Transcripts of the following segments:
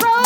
don't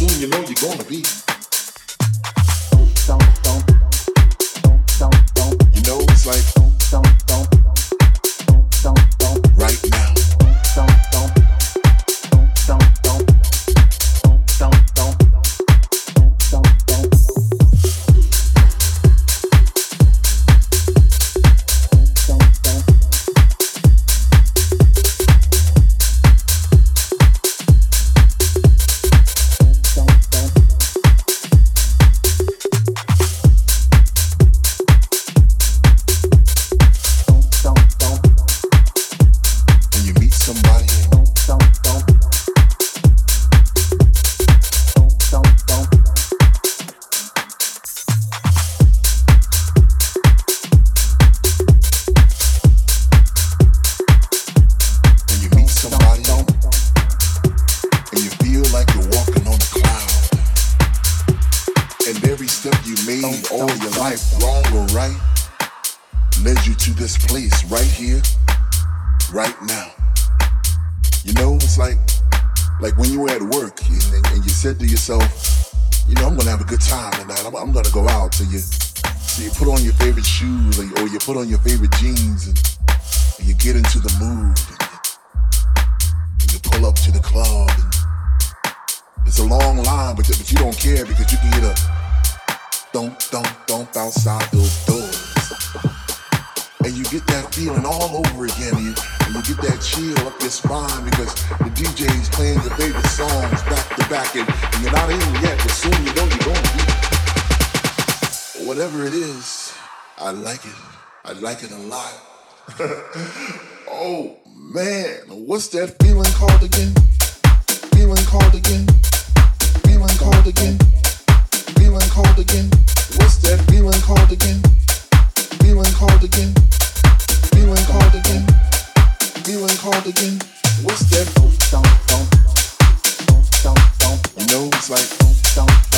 soon you know you're gonna be. oh man, what's that feeling called again? Feeling called again? Feeling called again? Feeling called again? What's that feeling called again? Feeling called again? Feeling called again? Feeling called again? What's that? You know, it's like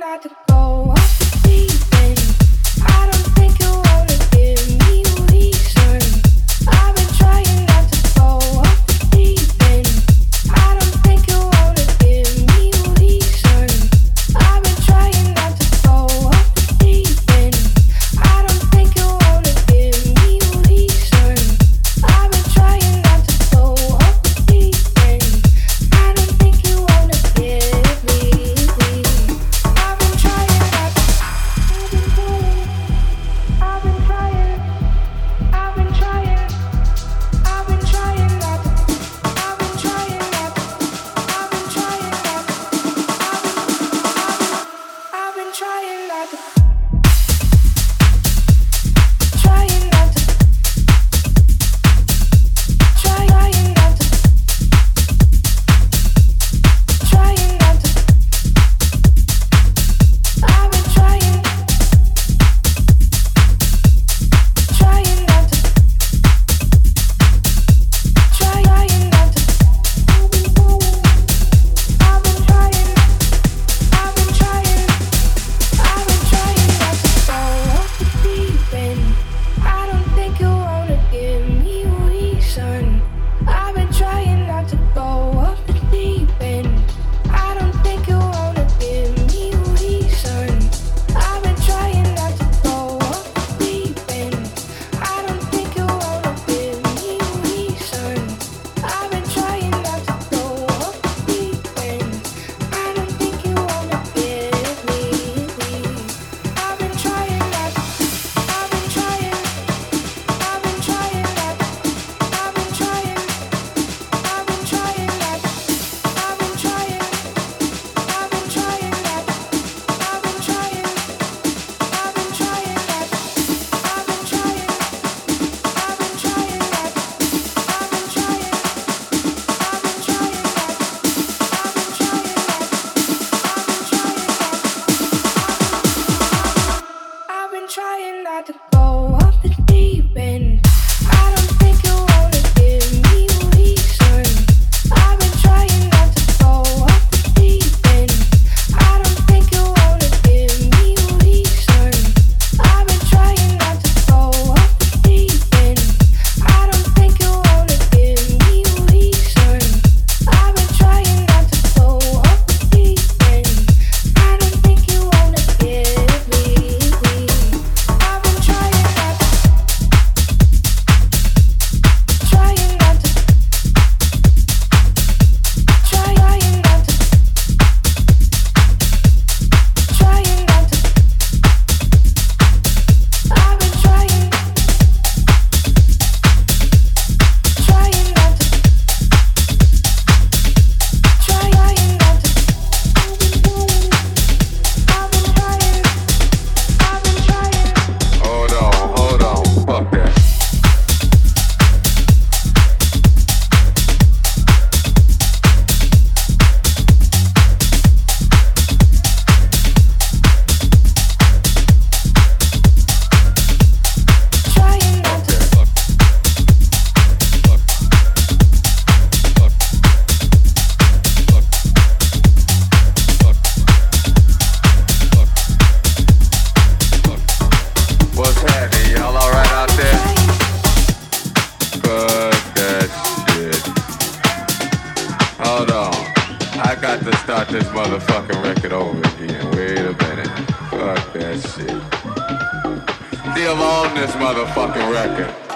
not to go. This motherfucking record over again. Wait a minute. Fuck that shit. Still on this motherfucking record.